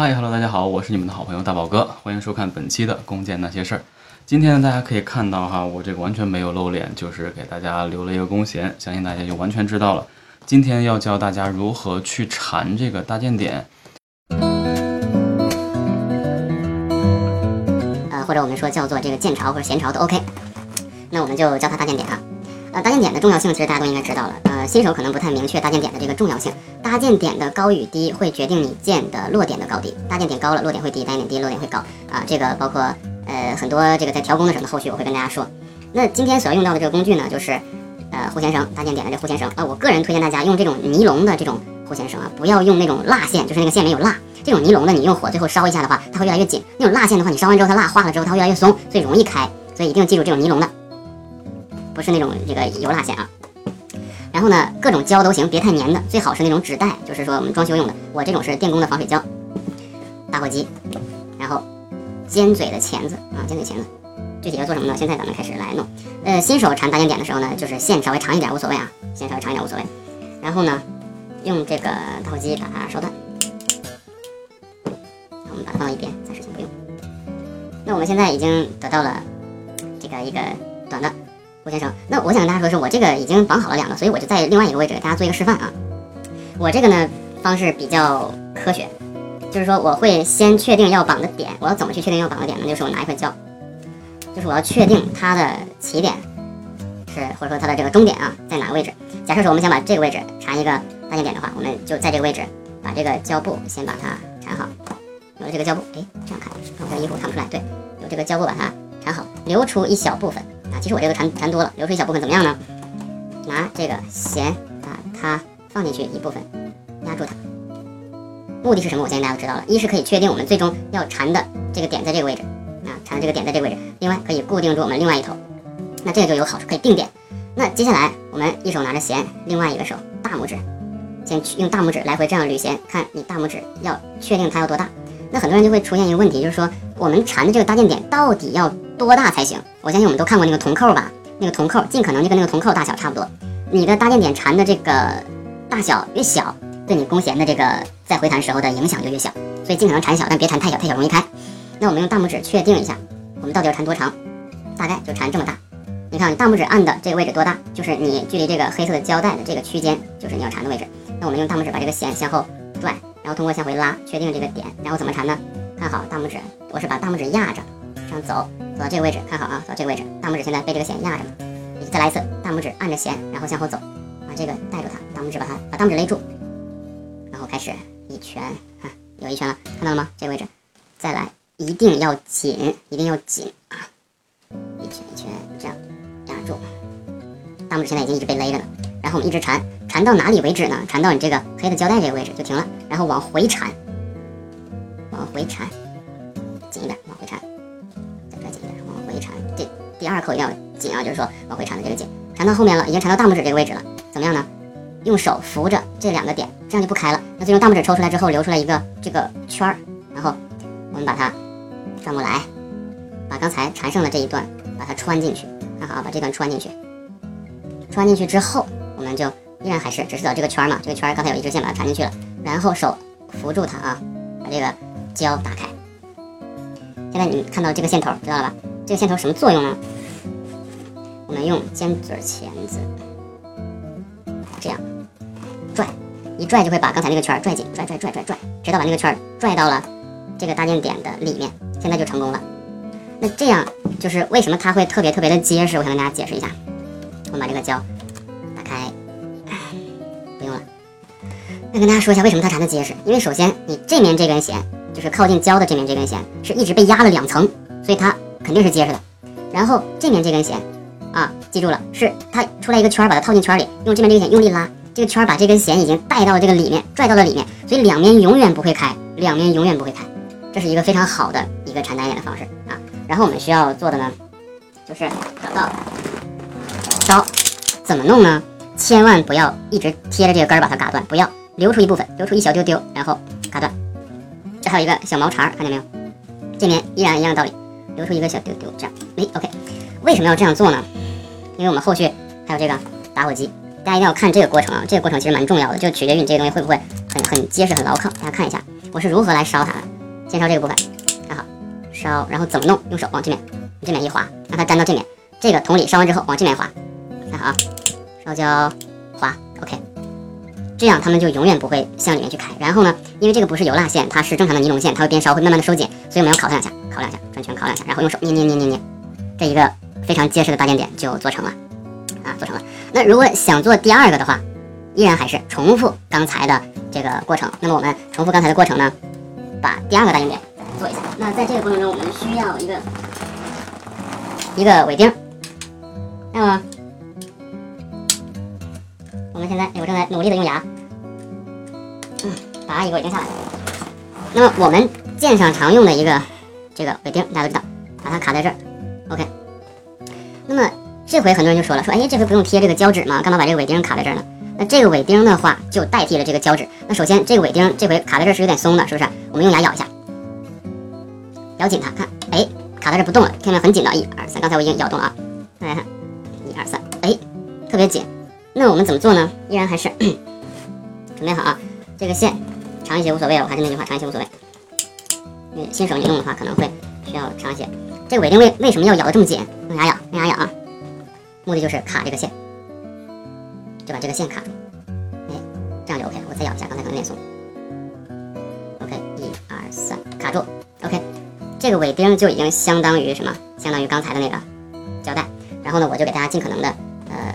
嗨，Hello，大家好，我是你们的好朋友大宝哥，欢迎收看本期的弓箭那些事儿。今天呢，大家可以看到哈，我这个完全没有露脸，就是给大家留了一个弓弦，相信大家就完全知道了。今天要教大家如何去缠这个搭箭点，呃，或者我们说叫做这个箭巢或者弦巢都 OK。那我们就叫它搭箭点啊。呃，搭箭点的重要性其实大家都应该知道了。呃，新手可能不太明确搭箭点的这个重要性。搭建点的高与低会决定你箭的落点的高低。搭建点高了，落点会低；搭建点低，落点会高。啊，这个包括呃很多这个在调弓的时候，后续我会跟大家说。那今天所要用到的这个工具呢，就是呃护弦绳，搭建点的这护弦绳。啊，我个人推荐大家用这种尼龙的这种护弦绳啊，不要用那种蜡线，就是那个线没有蜡。这种尼龙的，你用火最后烧一下的话，它会越来越紧。那种蜡线的话，你烧完之后它蜡化了之后，它会越来越松，所以容易开。所以一定记住这种尼龙的，不是那种这个油蜡线啊。然后呢，各种胶都行，别太粘的，最好是那种纸袋，就是说我们装修用的。我这种是电工的防水胶，打火机，然后尖嘴的钳子啊，尖嘴钳子。具体要做什么呢？现在咱们开始来弄。呃，新手缠搭箭点的时候呢，就是线稍微长一点无所谓啊，线稍微长一点无所谓。然后呢，用这个打火机把它烧断。我们把它放到一边，暂时先不用。那我们现在已经得到了这个一个短的。先生，那我想跟大家说的，是我这个已经绑好了两个，所以我就在另外一个位置给大家做一个示范啊。我这个呢方式比较科学，就是说我会先确定要绑的点，我要怎么去确定要绑的点呢？就是我拿一块胶，就是我要确定它的起点是或者说它的这个终点啊在哪个位置。假设说我们想把这个位置缠一个搭箭点的话，我们就在这个位置把这个胶布先把它缠好。有了这个胶布，哎，这样看，我这衣服看不出来，对，有这个胶布把它缠好，留出一小部分。啊，其实我这个缠缠多了，留出一小部分怎么样呢？拿这个弦把它放进去一部分，压住它。目的是什么？我相信大家都知道了。一是可以确定我们最终要缠的这个点在这个位置，啊，缠的这个点在这个位置。另外可以固定住我们另外一头，那这个就有好处，可以定点。那接下来我们一手拿着弦，另外一个手大拇指，先去用大拇指来回这样捋弦，看你大拇指要确定它要多大。那很多人就会出现一个问题，就是说我们缠的这个搭建点到底要？多大才行？我相信我们都看过那个铜扣吧，那个铜扣尽可能就跟那个铜扣大小差不多。你的搭建点缠的这个大小越小，对你弓弦的这个在回弹时候的影响就越小。所以尽可能缠小，但别缠太小，太小容易开。那我们用大拇指确定一下，我们到底要缠多长？大概就缠这么大。你看你大拇指按的这个位置多大？就是你距离这个黑色的胶带的这个区间，就是你要缠的位置。那我们用大拇指把这个弦向后拽，然后通过向回拉，确定这个点，然后怎么缠呢？看好大拇指，我是把大拇指压着。这样走，走到这个位置，看好啊，走到这个位置，大拇指现在被这个弦压着。再来一次，大拇指按着弦，然后向后走，把这个带住它，大拇指把它把大拇指勒住，然后开始一拳，啊，有一拳了，看到了吗？这个位置，再来，一定要紧，一定要紧啊，一拳一拳这样压住，大拇指现在已经一直被勒着呢。然后我们一直缠，缠到哪里为止呢？缠到你这个黑的胶带这个位置就停了，然后往回缠，往回缠，二口一定要紧啊，就是说往回缠的这个紧，缠到后面了，已经缠到大拇指这个位置了，怎么样呢？用手扶着这两个点，这样就不开了。那最终大拇指抽出来之后，留出来一个这个圈儿，然后我们把它转过来，把刚才缠剩的这一段把它穿进去，看好啊，把这段穿进去。穿进去之后，我们就依然还是只是找这个圈儿嘛，这个圈儿刚才有一支线把它缠进去了，然后手扶住它啊，把这个胶打开。现在你看到这个线头，知道了吧？这个线头什么作用呢？我们用尖嘴钳子这样拽，一拽就会把刚才那个圈拽紧，拽拽拽拽拽，直到把那个圈拽到了这个搭建点的里面，现在就成功了。那这样就是为什么它会特别特别的结实？我想跟大家解释一下。我们把这个胶打开，不用了。那跟大家说一下为什么它缠的结实，因为首先你这面这根弦，就是靠近胶的这面这根弦，是一直被压了两层，所以它。肯定是结实的，然后这面这根弦，啊，记住了，是它出来一个圈，把它套进圈里，用这边这个弦用力拉，这个圈把这根弦已经带到了这个里面，拽到了里面，所以两面永远不会开，两面永远不会开，这是一个非常好的一个缠单眼的方式啊。然后我们需要做的呢，就是找到刀，怎么弄呢？千万不要一直贴着这个根把它嘎断，不要留出一部分，留出一小丢丢，然后嘎断。这还有一个小毛茬，看见没有？这面依然一样道理。留出一个小丢丢，这样，哎，OK，为什么要这样做呢？因为我们后续还有这个打火机，大家一定要看这个过程啊，这个过程其实蛮重要的，就取决于你这个东西会不会很很结实、很牢靠。大家看一下，我是如何来烧它的。先烧这个部分，看好，烧，然后怎么弄？用手往这面，这面一划，让它粘到这面。这个同理烧完之后往这面划，看好啊，烧焦划，OK，这样它们就永远不会向里面去开。然后呢，因为这个不是油蜡线，它是正常的尼龙线，它会边烧会慢慢的收紧，所以我们要烤它两下，烤两下，转圈烤两下，然后用手捏捏捏捏捏，这一个非常结实的搭建点就做成了，啊，做成了。那如果想做第二个的话，依然还是重复刚才的这个过程。那么我们重复刚才的过程呢，把第二个大煎点做一下。那在这个过程中，我们需要一个一个尾钉。那么我们现在，我正在努力的用牙，嗯，拔一个尾钉下来。那么我们剑上常用的一个这个尾钉，大家都知道，把它卡在这儿，OK。这回很多人就说了，说哎，这回不用贴这个胶纸吗？干嘛把这个尾钉卡在这儿呢？那这个尾钉的话，就代替了这个胶纸。那首先，这个尾钉这回卡在这儿是有点松的，是不是？我们用牙咬一下，咬紧它，看，哎，卡在这不动了，看到很紧的，一二三，刚才我已经咬动了啊，大家看，一二三，哎，特别紧。那我们怎么做呢？依然还是 准备好啊，这个线长一些无所谓，我还是那句话，长一些无所谓。因为新手你弄的话，可能会需要长一些。这个尾钉为为什么要咬得这么紧？用牙咬，用牙咬啊，目的就是卡这个线。就把这个线卡住，哎，这样就 OK。我再咬一下，刚才可能有点松。OK，一二三，卡住。OK，这个尾钉就已经相当于什么？相当于刚才的那个胶带。然后呢，我就给大家尽可能的，呃，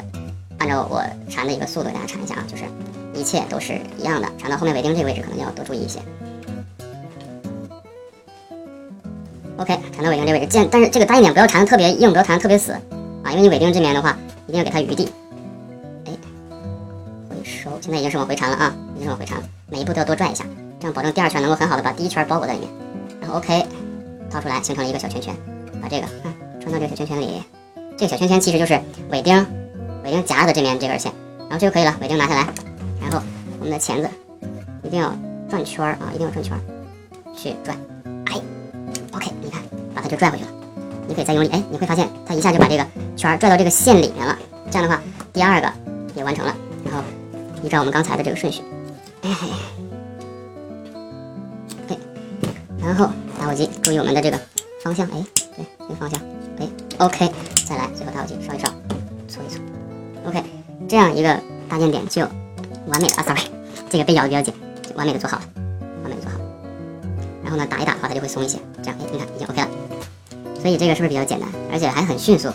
按照我缠的一个速度给大家缠一下啊，就是一切都是一样的。缠到后面尾钉这个位置可能要多注意一些。OK，缠到尾钉这个位置，见，但是这个单一点不要缠的特别硬，不要缠的特别死啊，因为你尾钉这边的话，一定要给它余地。哎，回收现在已经是往回缠了啊，已经是往回缠了，每一步都要多拽一下，这样保证第二圈能够很好的把第一圈包裹在里面。然后 OK，掏出来形成了一个小圈圈，把这个啊穿到这个小圈圈里。这个小圈圈其实就是尾钉，尾钉夹着的这面这根线，然后这就可以了。尾钉拿下来，然后我们的钳子一定要转圈啊，一定要转圈去转。哎，OK，你看把它就拽回去了。你可以再用力，哎，你会发现它一下就把这个圈拽到这个线里面了。这样的话，第二个也完成了。然后。依照我们刚才的这个顺序，哎，对，然后打火机注意我们的这个方向，哎，对，这个方向，哎，OK，再来，最后打火机烧一烧，搓一搓，OK，这样一个搭建点就完美了啊，sorry，这个被咬的比较紧，完美的做好了，完美的做好，然后呢打一打的话它就会松一些，这样，哎，你看已经 OK 了，所以这个是不是比较简单，而且还很迅速？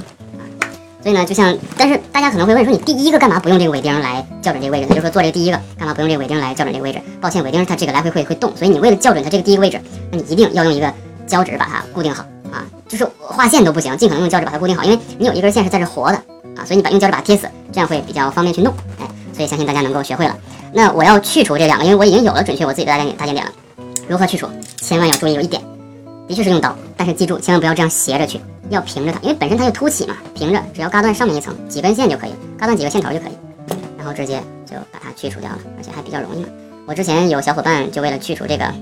所以呢，就像，但是大家可能会问说，你第一个干嘛不用这个尾钉来校准这个位置？就是说做这个第一个干嘛不用这个尾钉来校准这个位置？抱歉，尾钉它这个来回会会动，所以你为了校准它这个第一个位置，那你一定要用一个胶纸把它固定好啊，就是画线都不行，尽可能用胶纸把它固定好，因为你有一根线是在这活的啊，所以你把用胶纸把它贴死，这样会比较方便去弄。哎，所以相信大家能够学会了。那我要去除这两个，因为我已经有了准确我自己的大点大点点了。如何去除？千万要注意有一点，的确是用刀，但是记住千万不要这样斜着去。要平着它，因为本身它就凸起嘛，平着，只要割断上面一层几根线就可以，割断几个线头就可以，然后直接就把它去除掉了，而且还比较容易嘛。我之前有小伙伴就为了去除这个，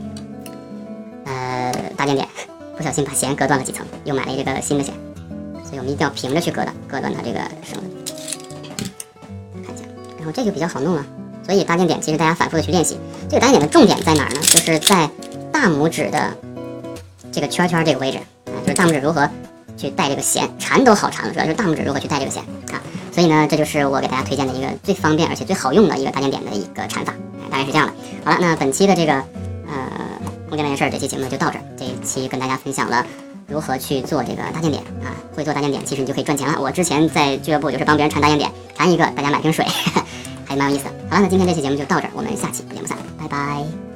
呃，大尖点，不小心把弦割断了几层，又买了一个新的弦，所以我们一定要平着去割的，割断它这个绳子。看一下，然后这个比较好弄啊，所以大尖点其实大家反复的去练习。这个大尖点的重点在哪儿呢？就是在大拇指的这个圈圈这个位置啊，就是大拇指如何。去带这个弦，缠都好缠，主要就是大拇指如何去带这个弦啊？所以呢，这就是我给大家推荐的一个最方便而且最好用的一个搭建点的一个缠法，大概是这样的。好了，那本期的这个呃空间那件事儿这期节目就到这儿。这一期跟大家分享了如何去做这个大尖点啊，会做大尖点，其实你就可以赚钱了。我之前在俱乐部就是帮别人缠大尖点，缠一个大家买瓶水，还蛮有意思的。好了，那今天这期节目就到这儿，我们下期不见不散，拜拜。